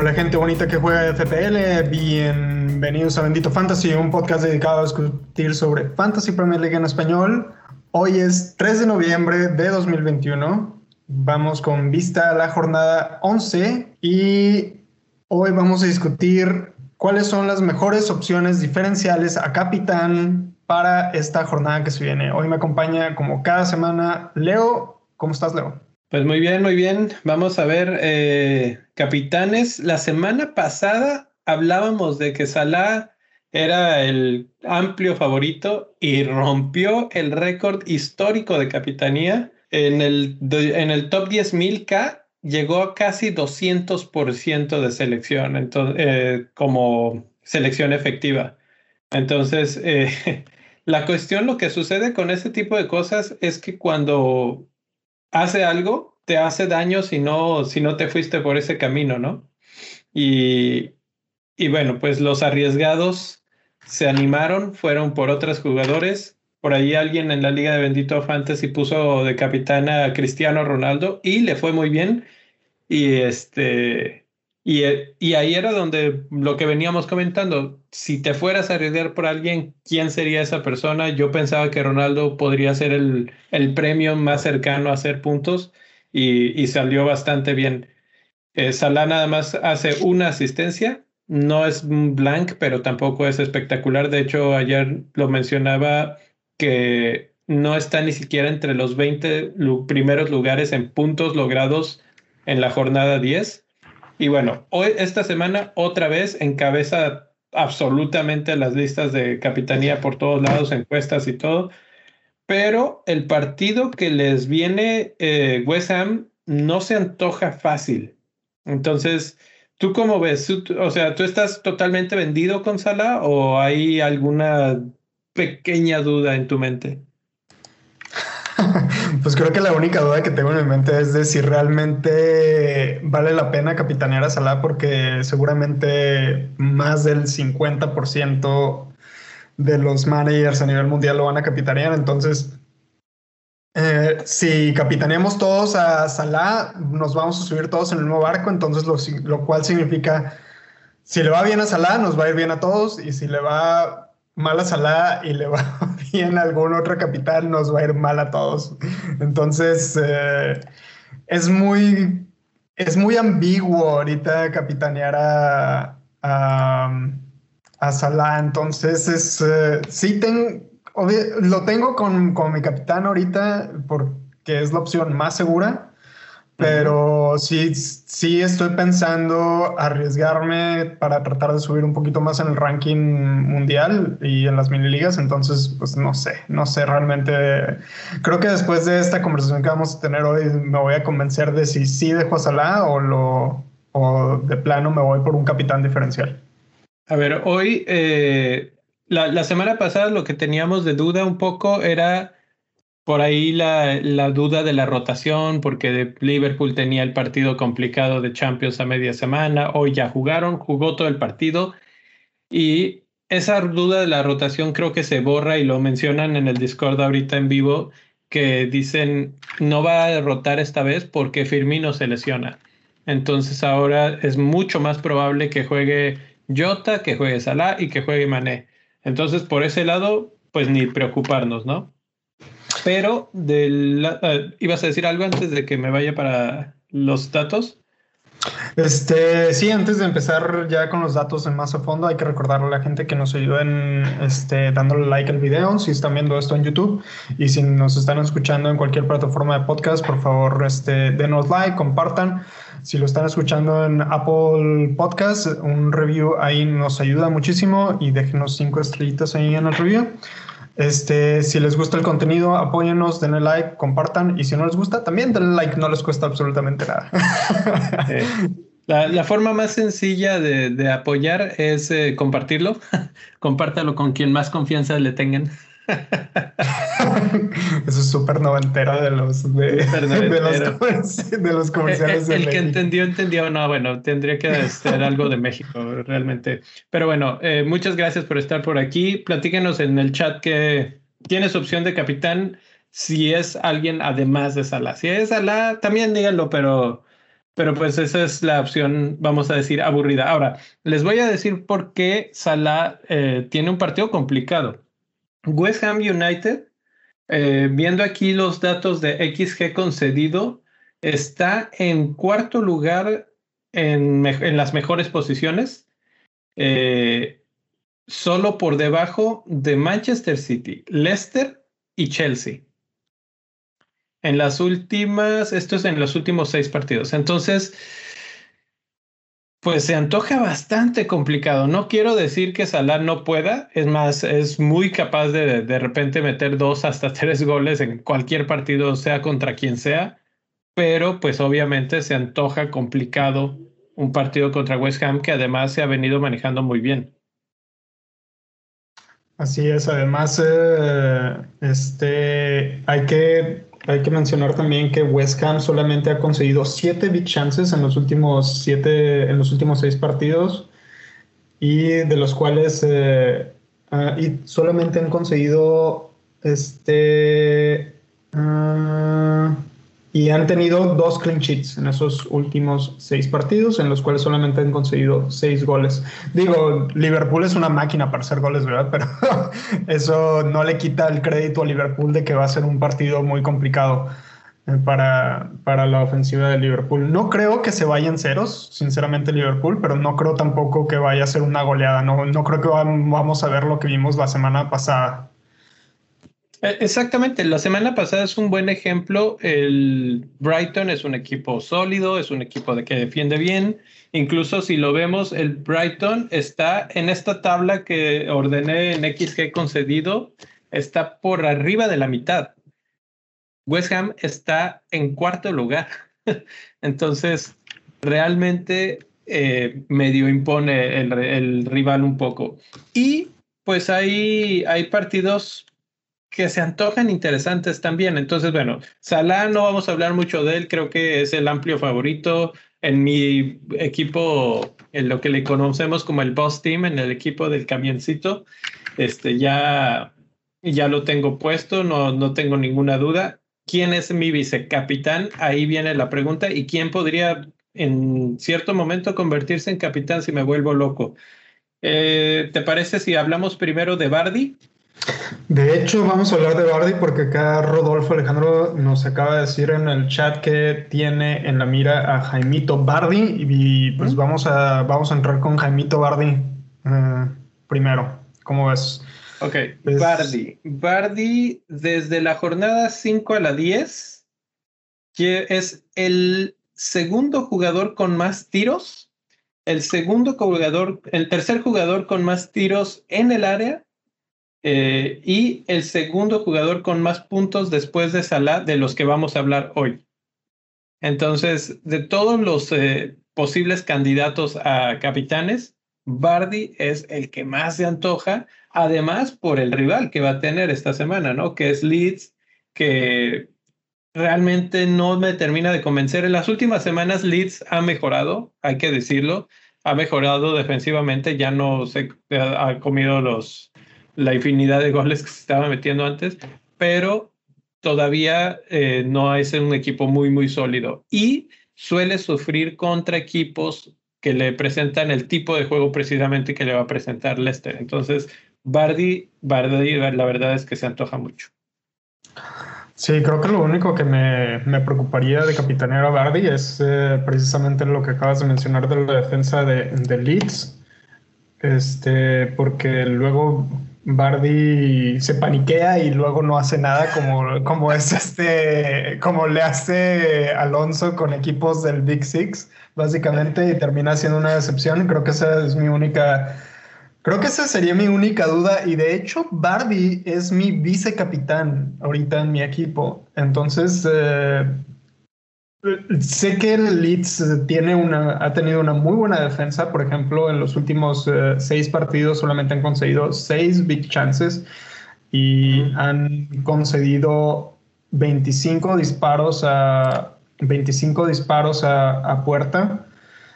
Hola gente bonita que juega FPL, bienvenidos a Bendito Fantasy, un podcast dedicado a discutir sobre Fantasy Premier League en español. Hoy es 3 de noviembre de 2021, vamos con vista a la jornada 11 y hoy vamos a discutir cuáles son las mejores opciones diferenciales a capitán para esta jornada que se viene. Hoy me acompaña como cada semana Leo. ¿Cómo estás Leo? Pues muy bien, muy bien. Vamos a ver, eh, capitanes. La semana pasada hablábamos de que Salah era el amplio favorito y rompió el récord histórico de capitanía. En el, en el top 10.000K llegó a casi 200% de selección entonces, eh, como selección efectiva. Entonces, eh, la cuestión, lo que sucede con ese tipo de cosas es que cuando hace algo, te hace daño si no, si no te fuiste por ese camino, ¿no? Y, y bueno, pues los arriesgados se animaron, fueron por otros jugadores. Por ahí alguien en la Liga de Bendito Fantasy puso de capitán a Cristiano Ronaldo y le fue muy bien. Y este y, y, ahí era donde lo que veníamos comentando, si te fueras a arriesgar por alguien, ¿quién sería esa persona? Yo pensaba que Ronaldo podría ser el, el premio más cercano a hacer puntos y, y salió bastante bien. Eh, Salah nada más hace una asistencia, no es blank, pero tampoco es espectacular. De hecho, ayer lo mencionaba que no está ni siquiera entre los 20 primeros lugares en puntos logrados en la jornada 10 y bueno, hoy, esta semana otra vez encabeza absolutamente las listas de capitanía por todos lados, encuestas y todo. Pero el partido que les viene eh, West Ham no se antoja fácil. Entonces, ¿tú cómo ves? O sea, ¿tú estás totalmente vendido con Salah o hay alguna pequeña duda en tu mente? Pues creo que la única duda que tengo en mi mente es de si realmente vale la pena capitanear a Salah porque seguramente más del 50% de los managers a nivel mundial lo van a capitanear. Entonces, eh, si capitaneamos todos a Salah, nos vamos a subir todos en el mismo barco. Entonces, lo, lo cual significa, si le va bien a Salah, nos va a ir bien a todos. Y si le va mala Salah y le va bien a algún otro capital, nos va a ir mal a todos. Entonces, eh, es muy es muy ambiguo ahorita capitanear a, a, Salah. Entonces, es, eh, sí lo tengo con, con mi capitán ahorita porque es la opción más segura pero sí, sí estoy pensando arriesgarme para tratar de subir un poquito más en el ranking mundial y en las mini ligas. Entonces, pues no sé, no sé realmente. Creo que después de esta conversación que vamos a tener hoy, me voy a convencer de si sí dejo a Salah o, lo, o de plano me voy por un capitán diferencial. A ver, hoy, eh, la, la semana pasada lo que teníamos de duda un poco era por ahí la, la, duda de la rotación, porque Liverpool tenía el partido complicado de Champions a media semana, hoy ya jugaron, jugó todo el partido y esa duda de la rotación creo que se borra y lo mencionan en el Discord ahorita en vivo, que dicen no va a derrotar esta vez porque Firmino se lesiona. Entonces ahora es mucho más probable que juegue Jota, que juegue Salah y que juegue Mané. Entonces por ese lado, pues ni preocuparnos, ¿no? Pero del, uh, ibas a decir algo antes de que me vaya para los datos. Este, sí, antes de empezar ya con los datos en más a fondo, hay que recordarle a la gente que nos ayuden este, dándole like al video si están viendo esto en YouTube y si nos están escuchando en cualquier plataforma de podcast, por favor, este, denos like, compartan. Si lo están escuchando en Apple Podcast, un review ahí nos ayuda muchísimo y déjenos cinco estrellitas ahí en el review. Este, si les gusta el contenido, apóyennos, denle like, compartan y si no les gusta, también denle like, no les cuesta absolutamente nada. La, forma más sencilla de, apoyar es eh, compartirlo. Compártalo con quien más confianza le tengan. Eso es súper noventera de los, de, los, comerciales. El, que entendió, entendió. No, bueno, tendría que ser algo de México, realmente. Pero bueno, eh, muchas gracias por estar por aquí. Platíquenos en el chat que tienes opción de capitán si es alguien además de Salah. Si es Salah, también díganlo, pero, pero pues esa es la opción, vamos a decir, aburrida. Ahora, les voy a decir por qué Salah eh, tiene un partido complicado. West Ham United, eh, viendo aquí los datos de XG concedido, está en cuarto lugar en, las mejores posiciones, eh, solo por debajo de Manchester City, Leicester y Chelsea. En las últimas, esto es en los últimos seis partidos. Entonces, pues se antoja bastante complicado. No quiero decir que Salah no pueda, es más, es muy capaz de de repente meter dos hasta tres goles en cualquier partido, sea contra quien sea, pero pues obviamente se antoja complicado un partido contra West Ham que además se ha venido manejando muy bien. Así es, además, eh, este, hay que hay que mencionar también que West Ham solamente ha conseguido siete big chances en los últimos siete, en los últimos seis partidos y de los cuales eh, ah, y solamente han conseguido este ah, y han tenido dos clean sheets en esos últimos seis partidos, en los cuales solamente han conseguido seis goles. Digo, Liverpool es una máquina para hacer goles, ¿verdad? Pero eso no le quita el crédito a Liverpool de que va a ser un partido muy complicado eh, para, para la ofensiva de Liverpool. No creo que se vayan ceros, sinceramente, Liverpool, pero no creo tampoco que vaya a ser una goleada. No, no creo que vamos a ver lo que vimos la semana pasada. Eh, exactamente, la semana pasada es un buen ejemplo. El Brighton es un equipo sólido, es un equipo de que defiende bien. Incluso si lo vemos, el Brighton está en esta tabla que ordené en XG concedido, está por arriba de la mitad. West Ham está en cuarto lugar. Entonces, realmente eh, medio impone el, el, rival un poco. Y pues hay, hay partidos que se antojan interesantes también. Entonces, bueno, Salah no vamos a hablar mucho de él, creo que es el amplio favorito en mi equipo, en lo que le conocemos como el boss team, en el equipo del camioncito. Este ya ya lo tengo puesto, no no tengo ninguna duda. ¿Quién es mi vicecapitán? Ahí viene la pregunta y quién podría en cierto momento convertirse en capitán si me vuelvo loco. Eh, ¿Te parece si hablamos primero de Bardi? De hecho, vamos a hablar de Bardi porque acá Rodolfo Alejandro nos acaba de decir en el chat que tiene en la mira a Jaimito Bardi y pues vamos, a, vamos a entrar con Jaimito Bardi eh, primero. ¿Cómo ves? Ok, Bardi. Bardi desde la jornada 5 a la 10 que es el segundo jugador con más tiros, el segundo jugador, el tercer jugador con más tiros en el área eh, y el segundo jugador con más puntos después de Salah de los que vamos a hablar hoy. Entonces, de todos los eh, posibles candidatos a capitanes, Bardi es el que más se antoja, además por el rival que va a tener esta semana, ¿no? Que es Leeds, que realmente no me termina de convencer. En las últimas semanas Leeds ha mejorado, hay que decirlo, ha mejorado defensivamente, ya no se ha comido los, la infinidad de goles que se estaba metiendo antes, pero todavía eh, no es un equipo muy, muy sólido y suele sufrir contra equipos que le presentan el tipo de juego precisamente que le va a presentar Leicester. Entonces, Bardi, Bardi la verdad es que se antoja mucho. Sí, creo que lo único que me, me preocuparía de capitanear a Bardi es eh, precisamente lo que acabas de mencionar de la defensa de, de Leeds. Este, porque luego Bardi se paniquea y luego no hace nada como, como es este, como le hace Alonso con equipos del Big Six, básicamente, y termina siendo una decepción. Creo que esa es mi única, creo que esa sería mi única duda. Y de hecho, Bardi es mi vicecapitán ahorita en mi equipo. Entonces, eh, Sé que el Leeds eh, tiene una, ha tenido una muy buena defensa. Por ejemplo, en los últimos eh, seis partidos solamente han conseguido seis big chances. y han concedido 25 disparos a 25 disparos a puerta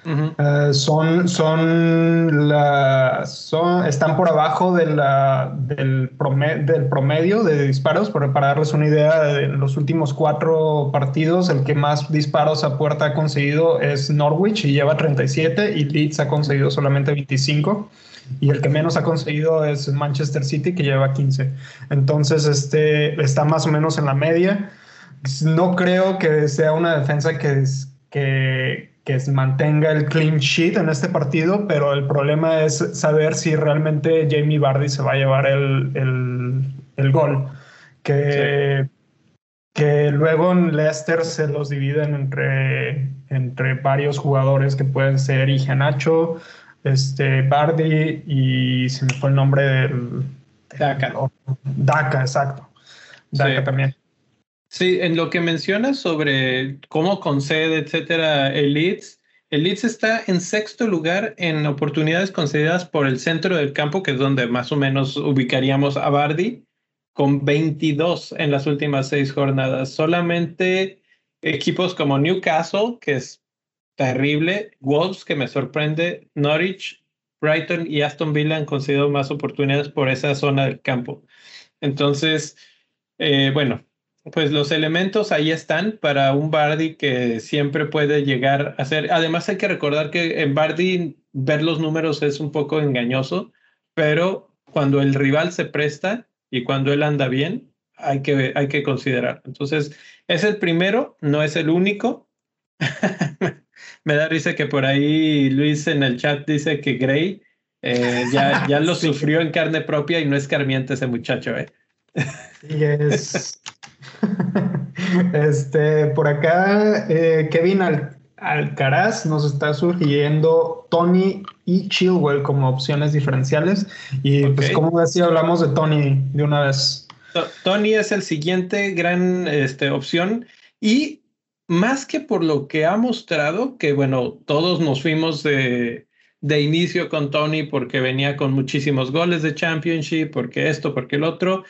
eh, son, son, la, son, están por abajo de la, del, promedio, del promedio de disparos, pero para darles una idea, en los últimos cuatro partidos, el que más disparos a puerta ha conseguido es Norwich y lleva 37 y Leeds ha conseguido solamente 25 y el que menos ha conseguido es Manchester City que lleva 15. Entonces, este está más o menos en la media. No creo que sea una defensa que, que, que mantenga el clean sheet en este partido, pero el problema es saber si realmente Jamie Vardy se va a llevar el, el, gol. Que, que luego en Leicester se los dividen entre, entre varios jugadores que pueden ser Nacho, este, Bardi y se me fue el nombre del... Daka. Daka, exacto. Daka también. Sí, en lo que mencionas sobre cómo concede, etcétera, el Leeds, el Leeds está en sexto lugar en oportunidades concedidas por el centro del campo, que es donde más o menos ubicaríamos a Bardi, con 22 en las últimas seis jornadas. Solamente equipos como Newcastle, que es terrible, Wolves, que me sorprende, Norwich, Brighton y Aston Villa han concedido más oportunidades por esa zona del campo. Entonces, eh, bueno, pues los elementos ahí están para un Bardi que siempre puede llegar a ser. Además, hay que recordar que en Bardi ver los números es un poco engañoso, pero cuando el rival se presta y cuando él anda bien, hay que, hay que considerar. Entonces, es el primero, no es el único. Me da risa que por ahí Luis en el chat dice que Gray eh, ya, ya lo sufrió en carne propia y no es carmiente ese muchacho. ¿eh? Sí, es, este, por acá, eh, Kevin Alcaraz nos está surgiendo Tony y Chilwell como opciones diferenciales. Y pues, como decía, hablamos de Tony de una vez. Tony es el siguiente gran este, opción. Y más que por lo que ha mostrado, que bueno, todos nos fuimos de, de inicio con Tony porque venía con muchísimos goles de Championship, porque esto, porque el otro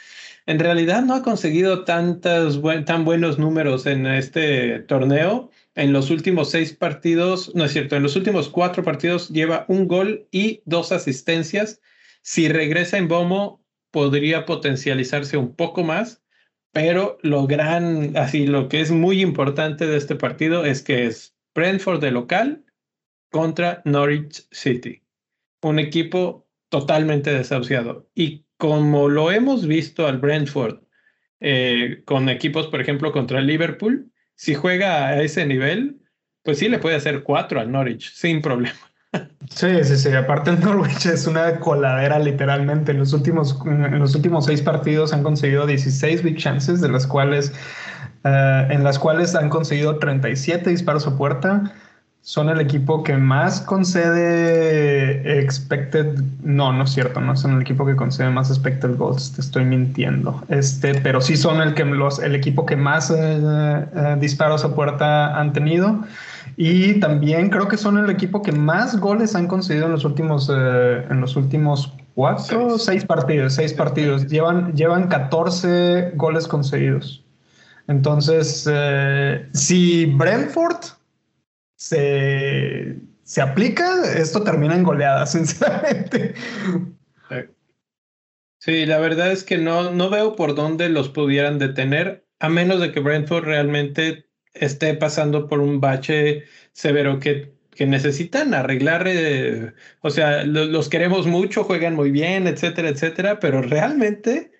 en realidad no ha conseguido tantos tan buenos números en este torneo. En los últimos seis partidos, no es cierto, en los últimos cuatro partidos lleva un gol y dos asistencias. Si regresa en Bomo, podría potencializarse un poco más, pero lo gran, así, lo que es muy importante de este partido es que es Brentford de local contra Norwich City, un equipo totalmente desahuciado. Y como lo hemos visto al Brentford eh, con equipos, por ejemplo, contra el Liverpool, si juega a ese nivel, pues sí le puede hacer cuatro al Norwich sin problema. Sí, sí, sí. Aparte el Norwich es una coladera literalmente. En los últimos, en los últimos seis partidos han conseguido 16 big chances, de las cuales, eh, en las cuales han conseguido 37 disparos a puerta son el equipo que más concede expected. No, no es cierto, no son el equipo que concede más expected goals, te estoy mintiendo. Este, pero sí son el, que, los, el equipo que más eh, eh, disparos a puerta han tenido. Y también creo que son el equipo que más goles han concedido en los últimos, eh, en los últimos cuatro, seis. seis partidos, seis partidos. Llevan, llevan 14 goles concedidos. Entonces, si Brentford se, se aplica, esto termina en goleada, sinceramente. Sí, la verdad es que no, no veo por dónde los pudieran detener, a menos de que Brentford realmente esté pasando por un bache severo que, que necesitan arreglar. Eh, o sea, los queremos mucho, juegan muy bien, etcétera, etcétera, pero realmente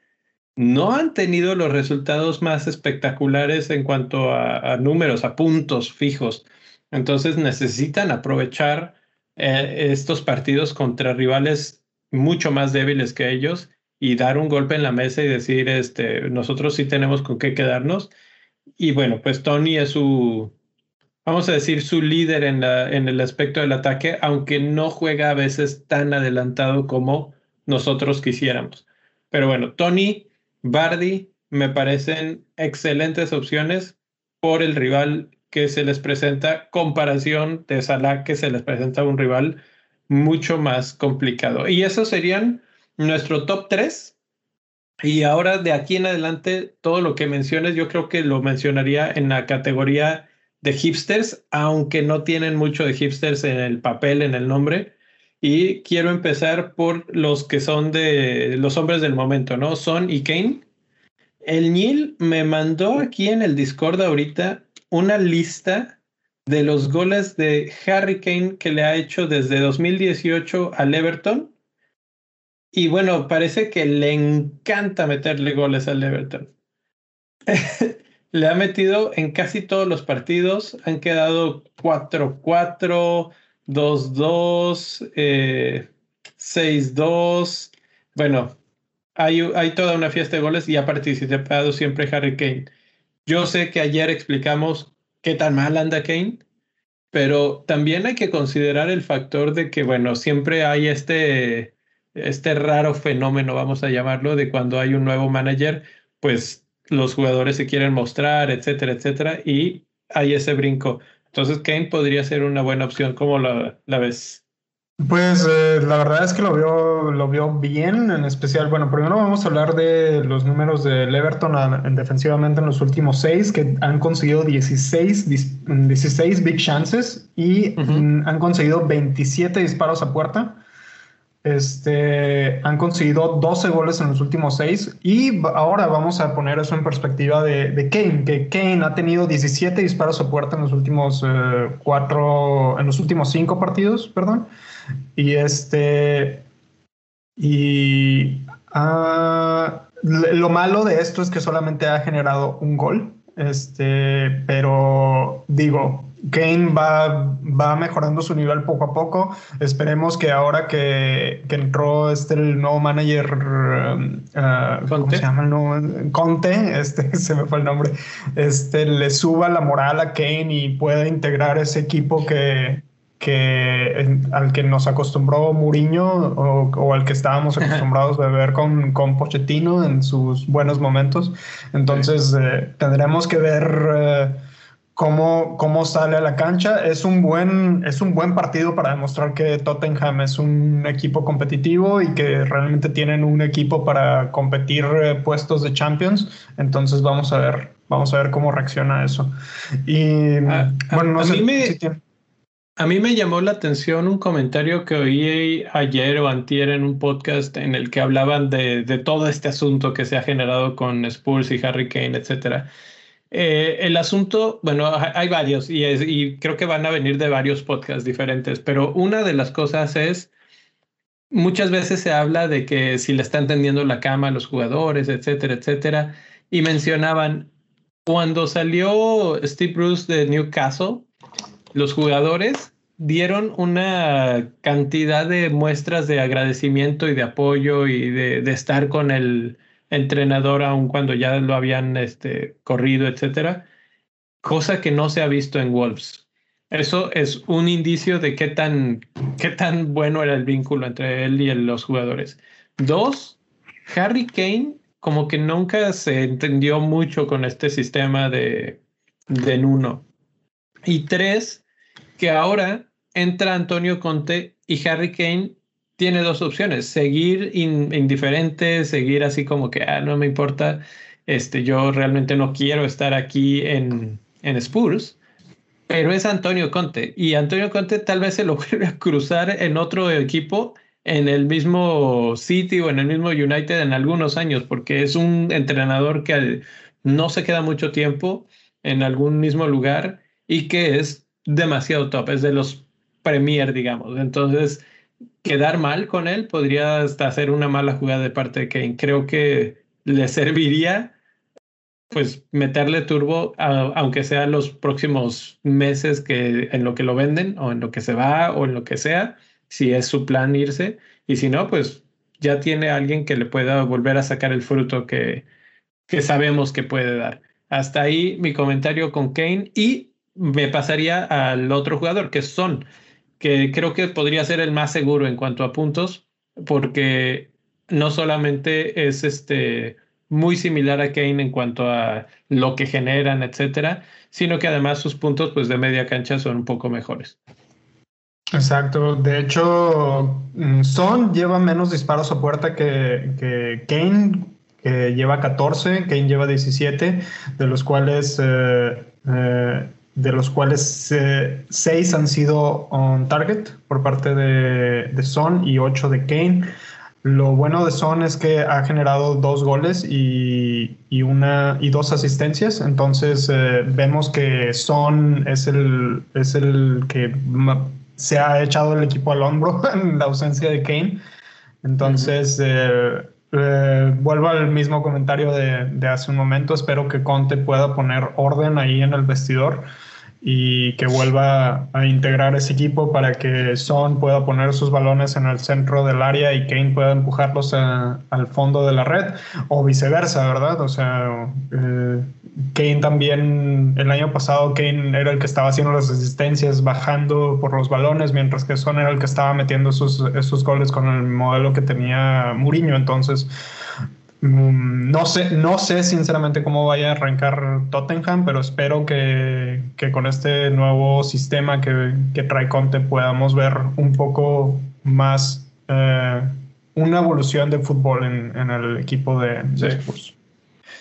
no han tenido los resultados más espectaculares en cuanto a números, a puntos fijos. Entonces necesitan aprovechar eh, estos partidos contra rivales mucho más débiles que ellos y dar un golpe en la mesa y decir, este, nosotros sí tenemos con qué quedarnos. Y bueno, pues Tony es su, vamos a decir, su líder en, la, en el aspecto del ataque, aunque no juega a veces tan adelantado como nosotros quisiéramos. Pero bueno, Tony, Bardi me parecen excelentes opciones por el rival que se les presenta comparación de Salah que se les presenta un rival mucho más complicado. Y esos serían nuestro top 3 Y ahora de aquí en adelante, todo lo que menciones, yo creo que lo mencionaría en la categoría de hipsters, aunque no tienen mucho de hipsters en el papel, en el nombre. Y quiero empezar por los que son de los hombres del momento, ¿no? Son y Kane. El Neil me mandó aquí en el Discord ahorita una lista de los goles de Harry Kane que le ha hecho desde 2018 al Everton. Y bueno, parece que le encanta meterle goles al Everton. le ha metido en casi todos los partidos. Han quedado 4-4, 2-2, 6-2. Bueno, hay, hay toda una fiesta de goles y ha participado siempre Harry Kane. Yo sé que ayer explicamos qué tan mal anda Kane, pero también hay que considerar el factor de que, bueno, siempre hay este, este raro fenómeno, vamos a llamarlo, de cuando hay un nuevo manager, pues los jugadores se quieren mostrar, etcétera, etcétera, y hay ese brinco. Entonces, Kane podría ser una buena opción. ¿Cómo la, la ves? Pues eh, la verdad es que lo vio, lo vio bien, en especial, bueno, primero vamos a hablar de los números del Everton en, defensivamente en los últimos seis, que han conseguido 16, 16 big chances y han conseguido 27 disparos a puerta. Este, han conseguido 12 goles en los últimos seis y ahora vamos a poner eso en perspectiva de, Kane, que Kane ha tenido 17 disparos a puerta en los últimos eh, cuatro, en los últimos cinco partidos, perdón. Y este. Y. Ah, lo malo de esto es que solamente ha generado un gol. Este, pero digo, Kane va, va mejorando su nivel poco a poco. Esperemos que ahora que, que entró este el nuevo manager, uh, ¿cómo se llama el nuevo? Conte, este se me fue el nombre, este le suba la moral a Kane y pueda integrar ese equipo que, que al que nos acostumbró Mourinho o, al que estábamos acostumbrados a ver con, con Pochettino en sus buenos momentos. Entonces eh, tendremos que ver eh, cómo, cómo sale a la cancha. Es un, buen, es un buen partido para demostrar que Tottenham es un equipo competitivo y que realmente tienen un equipo para competir eh, puestos de Champions. Entonces vamos a ver, vamos a ver cómo reacciona eso. Y bueno, no sé si tiene... A mí me llamó la atención un comentario que oí ayer o antier en un podcast en el que hablaban de, todo este asunto que se ha generado con Spurs y Harry Kane, etc. Eh, el asunto, bueno, hay varios y, y creo que van a venir de varios podcasts diferentes, pero una de las cosas es, muchas veces se habla de que si le están tendiendo la cama a los jugadores, etcétera, etcétera, y mencionaban, cuando salió Steve Bruce de Newcastle, los jugadores dieron una cantidad de muestras de agradecimiento y de apoyo y de, estar con el entrenador aun cuando ya lo habían este, corrido, etcétera, cosa que no se ha visto en Wolves. Eso es un indicio de qué tan, qué tan bueno era el vínculo entre él y los jugadores. Dos, Harry Kane como que nunca se entendió mucho con este sistema de, de Nuno. Y tres, que ahora entra Antonio Conte y Harry Kane tiene dos opciones, seguir indiferente, seguir así como que ah, no me importa, este, yo realmente no quiero estar aquí en, en Spurs, pero es Antonio Conte y Antonio Conte tal vez se lo vuelve a cruzar en otro equipo en el mismo City o en el mismo United en algunos años, porque es un entrenador que no se queda mucho tiempo en algún mismo lugar y que es demasiado top, es de los Premier, digamos. Entonces, quedar mal con él podría hasta hacer una mala jugada de parte de Kane. Creo que le serviría pues meterle turbo, aunque sea los próximos meses que en lo que lo venden o en lo que se va o en lo que sea, si es su plan irse. Y si no, pues ya tiene alguien que le pueda volver a sacar el fruto que, que sabemos que puede dar. Hasta ahí mi comentario con Kane y me pasaría al otro jugador, que Son, que creo que podría ser el más seguro en cuanto a puntos, porque no solamente es este muy similar a Kane en cuanto a lo que generan, etcétera, sino que además sus puntos pues de media cancha son un poco mejores. Exacto. De hecho, mm, Son lleva menos disparos a puerta que, que Kane que lleva 14, Kane lleva 17, de los cuales, eh, eh, de los cuales 6 han sido on target por parte de, de Son y 8 de Kane. Lo bueno de Son es que ha generado dos goles y, y una, y dos asistencias. Entonces vemos que Son es el, es el que se ha echado el equipo al hombro en la ausencia de Kane. Entonces, eh, eh, vuelvo al mismo comentario de, de, hace un momento. Espero que Conte pueda poner orden ahí en el vestidor y que vuelva a integrar ese equipo para que Son pueda poner sus balones en el centro del área y Kane pueda empujarlos al fondo de la red o viceversa, ¿verdad? O sea, eh, Kane también, el año pasado Kane era el que estaba haciendo las asistencias bajando por los balones, mientras que Son era el que estaba metiendo esos, esos goles con el modelo que tenía Mourinho. Entonces, no sé, no sé sinceramente cómo vaya a arrancar Tottenham, pero espero que, con este nuevo sistema que, trae Conte podamos ver un poco más eh, una evolución de fútbol en, el equipo de, de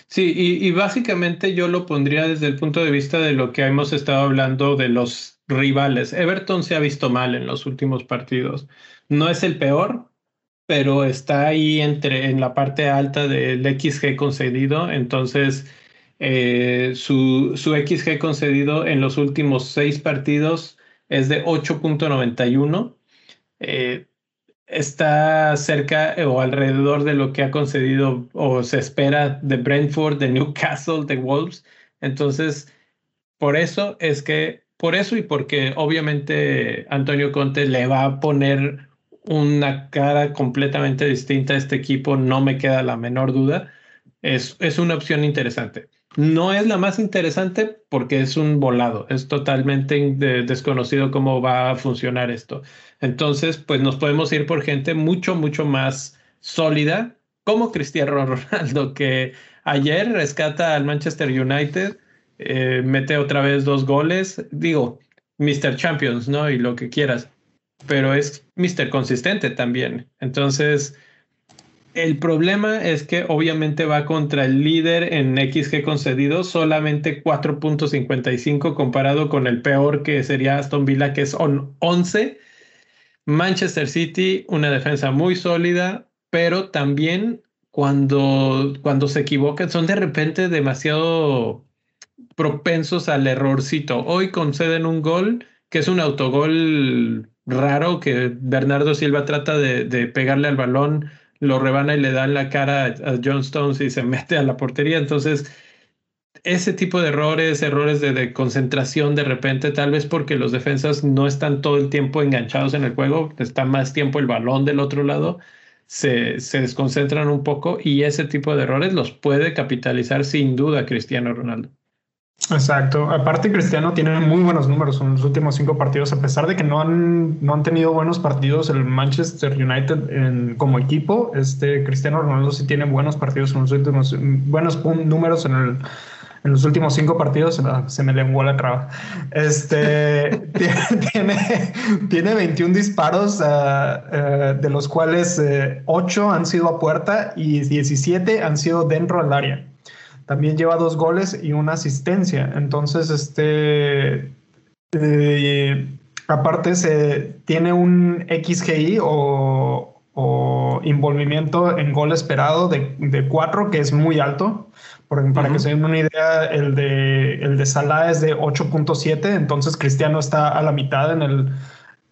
Sí, y, y, básicamente yo lo pondría desde el punto de vista de lo que hemos estado hablando de los rivales. Everton se ha visto mal en los últimos partidos. No es el peor, pero está ahí entre, en la parte alta del XG concedido. Entonces, eh, su, su, XG concedido en los últimos seis partidos es de 8.91. Eh, está cerca o alrededor de lo que ha concedido o se espera de Brentford, de Newcastle, de Wolves. Entonces, por eso es que, por eso y porque obviamente Antonio Conte le va a poner una cara completamente distinta a este equipo, no me queda la menor duda. Es, es una opción interesante. No es la más interesante porque es un volado, es totalmente desconocido cómo va a funcionar esto. Entonces, pues nos podemos ir por gente mucho, mucho más sólida, como Cristiano Ronaldo, que ayer rescata al Manchester United, eh, mete otra vez dos goles, digo, Mr. Champions, ¿no? Y lo que quieras pero es Mr. Consistente también. Entonces, el problema es que obviamente va contra el líder en XG concedido, solamente 4.55 comparado con el peor que sería Aston Villa, que es 11. Manchester City, una defensa muy sólida, pero también cuando, cuando se equivocan son de repente demasiado propensos al errorcito. Hoy conceden un gol que es un autogol raro que Bernardo Silva trata de, pegarle al balón, lo rebana y le da en la cara a John Stones y se mete a la portería. Entonces, ese tipo de errores, errores de, concentración de repente, tal vez porque los defensas no están todo el tiempo enganchados en el juego, está más tiempo el balón del otro lado, se, se desconcentran un poco y ese tipo de errores los puede capitalizar sin duda Cristiano Ronaldo. Exacto. Aparte, Cristiano tiene muy buenos números en los últimos cinco partidos, a pesar de que no han, no han tenido buenos partidos el Manchester United en, como equipo. Este Cristiano Ronaldo sí tiene buenos partidos en los últimos, buenos números en, el, en los últimos cinco partidos. Se me lenguó la traba. Este tiene, tiene 21 disparos, ah, ah, de los cuales 8 eh, han sido a puerta y 17 han sido dentro del área. También lleva dos goles y una asistencia. Entonces, este, eh, aparte se tiene un XGI o, o envolvimiento en gol esperado de, de 4, que es muy alto. para que se den una idea, el de, el de Salah es de 8.7, entonces Cristiano está a la mitad en el,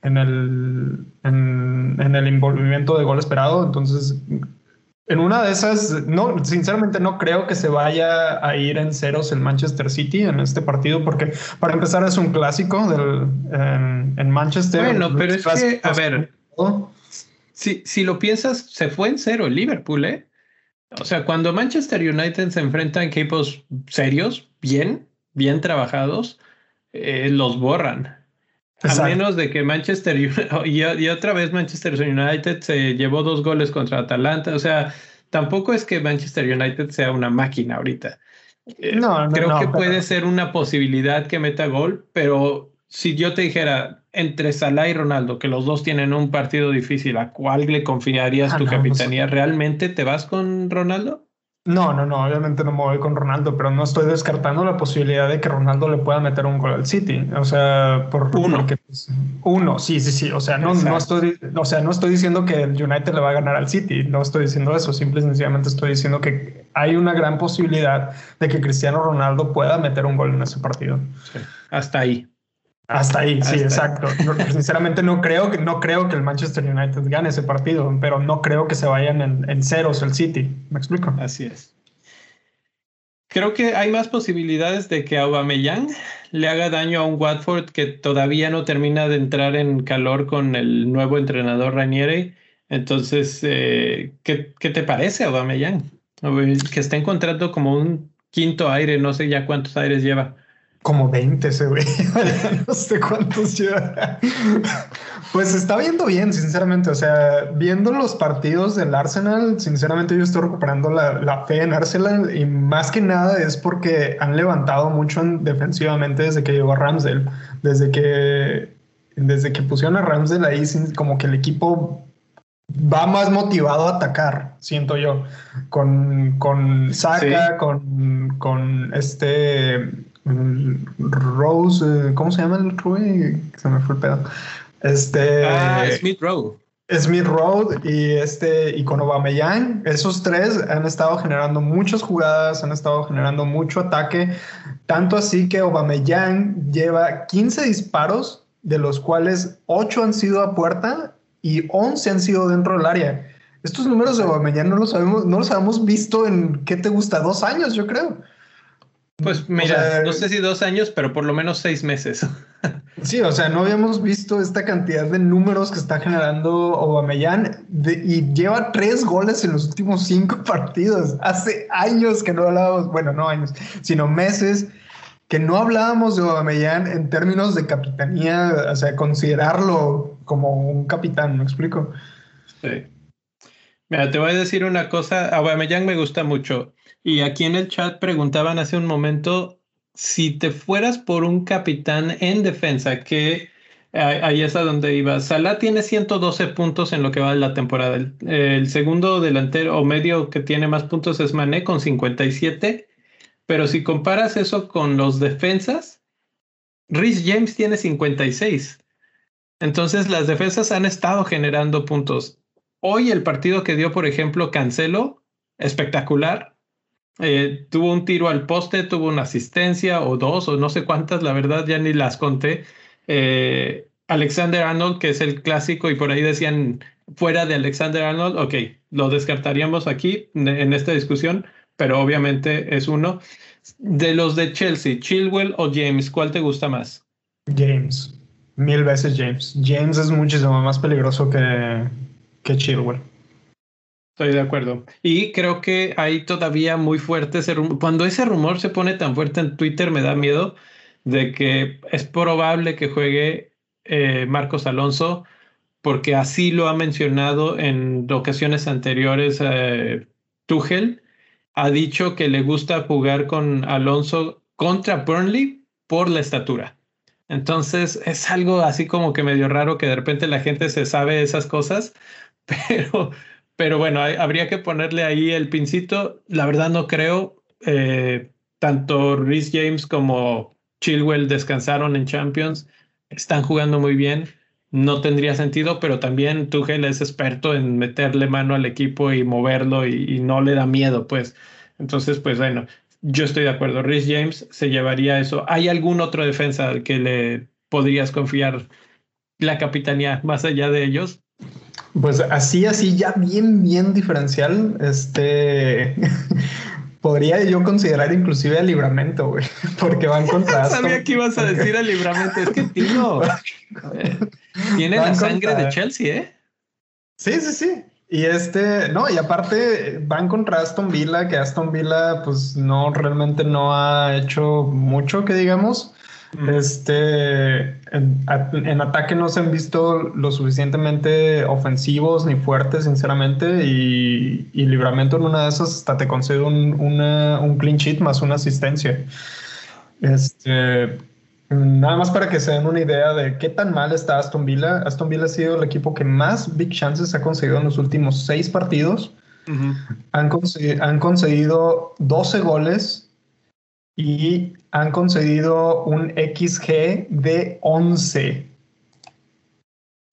en el, en, en el envolvimiento de gol esperado. Entonces, en una de esas, no, sinceramente no creo que se vaya a ir en ceros el Manchester City en este partido, porque para empezar es un clásico del, en, Manchester. Bueno, pero es que, a ver, si, si lo piensas, se fue en cero el Liverpool, ¿eh? O sea, cuando Manchester United se enfrenta a equipos serios, bien, bien trabajados, eh, los borran. A menos de que Manchester y, y, otra vez Manchester United se llevó dos goles contra Atalanta. O sea, tampoco es que Manchester United sea una máquina ahorita. Eh, no, no, Creo que puede ser una posibilidad que meta gol, pero si yo te dijera entre Salah y Ronaldo, que los dos tienen un partido difícil, ¿a cuál le confiarías ah, tu capitanía? ¿Realmente te vas con Ronaldo? No, no, no, obviamente no me voy con Ronaldo, pero no estoy descartando la posibilidad de que Ronaldo le pueda meter un gol al City. O sea, por uno. Pues, uno, sí, sí, sí. O sea, no, no estoy, o sea, no estoy diciendo que el United le va a ganar al City. No estoy diciendo eso. Simple y sencillamente estoy diciendo que hay una gran posibilidad de que Cristiano Ronaldo pueda meter un gol en ese partido. Hasta ahí. Hasta ahí, sí, exacto. sinceramente no creo, que, no creo que el Manchester United gane ese partido, pero no creo que se vayan en, ceros el City. ¿Me explico? Así es. Creo que hay más posibilidades de que Aubameyang le haga daño a un Watford que todavía no termina de entrar en calor con el nuevo entrenador Ranieri. Entonces, eh, ¿qué, ¿qué, te parece Aubameyang? Que está encontrando como un quinto aire, no sé ya cuántos aires lleva. Como 20 ese güey. no sé cuántos lleva. pues está viendo bien, sinceramente. O sea, viendo los partidos del Arsenal, sinceramente yo estoy recuperando la, fe en Arsenal y más que nada es porque han levantado mucho defensivamente desde que llegó Ramsdale. Desde que, desde que pusieron a Ramsdale ahí, como que el equipo va más motivado a atacar, siento yo. Con, con Saka, con, con este Rose, eh, ¿cómo se llama el Rui? Se me fue el pedo. Este. Ah, Smith Road. Smith Road y este y con Aubameyang, esos tres han estado generando muchas jugadas, han estado generando mucho ataque, tanto así que Aubameyang lleva 15 disparos, de los cuales 8 han sido a puerta y 11 han sido dentro del área. Estos números de Aubameyang no los sabemos, no los habíamos visto en qué te gusta, dos años, yo creo. Pues mira, no sé si dos años, pero por lo menos seis meses. sí, o sea, no habíamos visto esta cantidad de números que está generando Aubameyang y lleva tres goles en los últimos cinco partidos. Hace años que no hablábamos, bueno, no años, sino meses que no hablábamos de Aubameyang en términos de capitanía, o sea, considerarlo como un capitán, ¿me explico? Sí. Te voy a decir una cosa, Aubameyang me gusta mucho y aquí en el chat preguntaban hace un momento si te fueras por un capitán en defensa, que ahí es a donde iba. Salah tiene 112 puntos en lo que va de la temporada. El, segundo delantero o medio que tiene más puntos es Mané con 57. Pero si comparas eso con los defensas, Rhys James tiene 56. Entonces las defensas han estado generando puntos. Hoy el partido que dio, por ejemplo, Cancelo, espectacular. Eh, tuvo un tiro al poste, tuvo una asistencia o dos o no sé cuántas, la verdad ya ni las conté. Eh, Alexander Arnold, que es el clásico, y por ahí decían fuera de Alexander Arnold, ok, lo descartaríamos aquí en esta discusión, pero obviamente es uno. De los de Chelsea, Chilwell o James, ¿cuál te gusta más? James, mil veces James. James es muchísimo más peligroso que, que Chilwell. Estoy de acuerdo. Y creo que hay todavía muy fuerte ese rumor. Cuando ese rumor se pone tan fuerte en Twitter, me da miedo de que es probable que juegue eh, Marcos Alonso, porque así lo ha mencionado en ocasiones anteriores eh. Ha dicho que le gusta jugar con Alonso contra Burnley por la estatura. Entonces es algo así como que medio raro que de repente la gente se sabe esas cosas, pero pero bueno, habría que ponerle ahí el pincito. La verdad no creo. Eh, tanto Rhys James como Chilwell descansaron en Champions. Están jugando muy bien. No tendría sentido, pero también Tuchel es experto en meterle mano al equipo y moverlo y, no le da miedo, pues. Entonces, pues bueno, yo estoy de acuerdo. Rhys James se llevaría eso. ¿Hay algún otro defensa al que le podrías confiar la capitanía más allá de ellos? Pues así, así, ya bien, bien diferencial, este, podría yo considerar inclusive el libramento, güey, porque van contra Sabía que ibas a decir el libramento, es que tío, tiene la sangre de Chelsea, ¿eh? Sí, sí, sí. Y este, no, y aparte van contra Aston Villa, que Aston Villa pues no, realmente no ha hecho mucho, que digamos. Este, en, ataque no se han visto lo suficientemente ofensivos ni fuertes, sinceramente, y, y Libramento en una de esas hasta te concede un, un clean sheet más una asistencia. Este, nada más para que se den una idea de qué tan mal está Aston Villa. Aston Villa ha sido el equipo que más big chances ha conseguido en los últimos seis partidos. han, han concedido 12 goles y han concedido un XG de 11.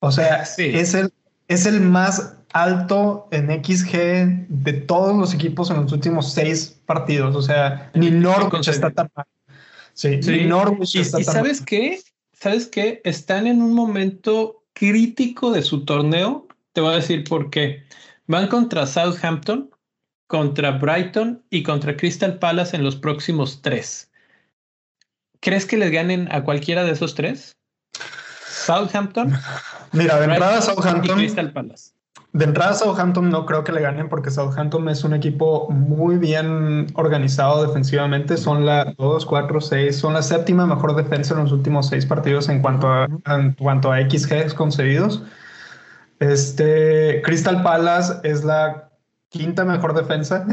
O sea, es, el, es el más alto en XG de todos los equipos en los últimos seis partidos. O sea, ni Norwich está tan mal. Sí, Ni Norwich y, está y ¿sabes qué? ¿Sabes qué? Están en un momento crítico de su torneo. Te voy a decir por qué. Van contra Southampton, contra Brighton y contra Crystal Palace en los próximos tres. ¿Crees que les ganen a cualquiera de esos tres? Southampton. Mira, de entrada Southampton. Crystal Palace. De entrada Southampton no creo que le ganen porque Southampton es un equipo muy bien organizado defensivamente. Son la 2, 4, 6, son la séptima mejor defensa en los últimos seis partidos en cuanto a, en cuanto a XG concedidos. Este, Crystal Palace es la quinta mejor defensa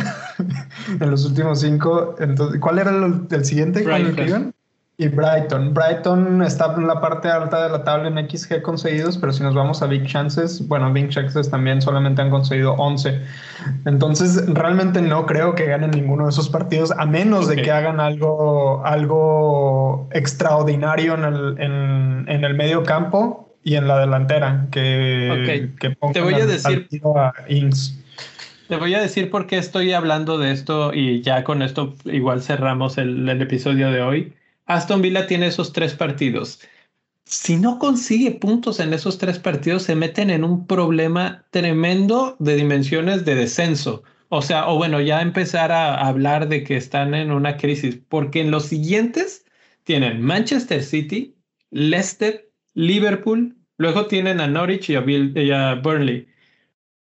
en los últimos cinco. Entonces, ¿cuál era el, siguiente Brighton. Y Brighton. Brighton está en la parte alta de la tabla en XG conseguidos, pero si nos vamos a Big Chances, bueno, Big Chances también solamente han conseguido 11. Entonces, realmente no creo que ganen ninguno de esos partidos, a menos de que hagan algo, algo extraordinario en el, en, en el medio campo y en la delantera, que, Te voy a decir. A Inks. Te voy a decir por qué estoy hablando de esto y ya con esto igual cerramos el, episodio de hoy. Aston Villa tiene esos tres partidos. Si no consigue puntos en esos tres partidos, se meten en un problema tremendo de dimensiones de descenso. O sea, o bueno, ya empezar a hablar de que están en una crisis, porque en los siguientes tienen Manchester City, Leicester, Liverpool, luego tienen a Norwich y a Burnley.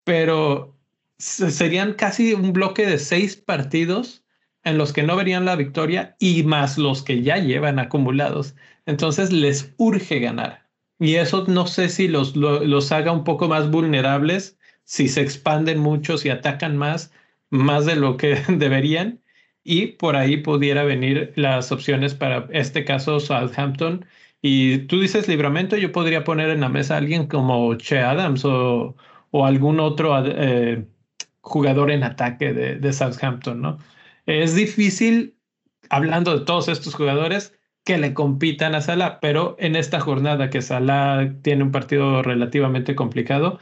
Pero serían casi un bloque de seis partidos en los que no verían la victoria y más los que ya llevan acumulados. Entonces les urge ganar. Y eso no sé si los, los, haga un poco más vulnerables, si se expanden mucho, si atacan más, más de lo que deberían. Y por ahí pudiera venir las opciones para este caso Southampton. Y tú dices libramento, yo podría poner en la mesa a alguien como Che Adams o, o algún otro eh, jugador en ataque de, Southampton, ¿no? Es difícil, hablando de todos estos jugadores, que le compitan a Salah, pero en esta jornada que Salah tiene un partido relativamente complicado,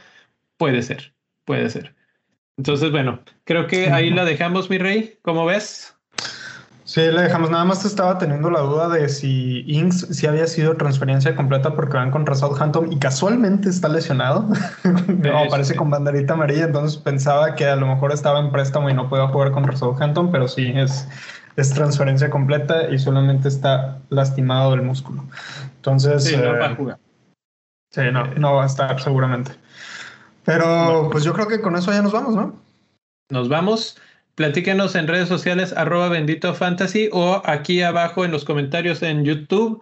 puede ser, puede ser. Entonces, bueno, creo que ahí la dejamos, mi rey. ¿Cómo ves? Sí, le dejamos. Nada más estaba teniendo la duda de si Inks si había sido transferencia completa porque van contra Southampton y casualmente está lesionado. no, aparece con banderita amarilla, entonces pensaba que a lo mejor estaba en préstamo y no podía jugar contra Southampton, pero sí es, es transferencia completa y solamente está lastimado del músculo. Entonces. Sí, no va a eh, jugar. Sí, no, no va a estar seguramente. Pero pues yo creo que con eso ya nos vamos, ¿no? Nos vamos. Platíquenos en redes sociales arroba bendito fantasy o aquí abajo en los comentarios en YouTube.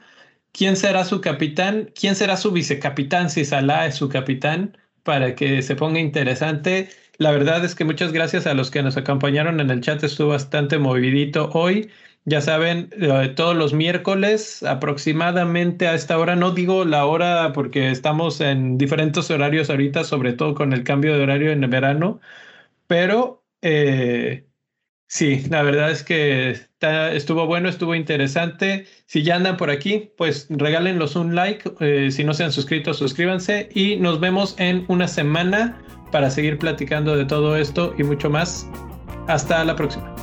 ¿Quién será su capitán? ¿Quién será su vicecapitán si Salah es su capitán? Para que se ponga interesante. La verdad es que muchas gracias a los que nos acompañaron en el chat. Estuvo bastante movidito hoy. Ya saben, eh, todos los miércoles aproximadamente a esta hora, no digo la hora porque estamos en diferentes horarios ahorita, sobre todo con el cambio de horario en el verano, pero eh, sí, la verdad es que estuvo bueno, estuvo interesante. Si ya andan por aquí, pues regálenlos un like. Eh, si no se han suscrito, suscríbanse y nos vemos en una semana para seguir platicando de todo esto y mucho más. Hasta la próxima.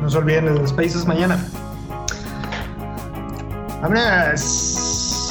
No se olviden, el Spaces mañana. ¡Vámonos!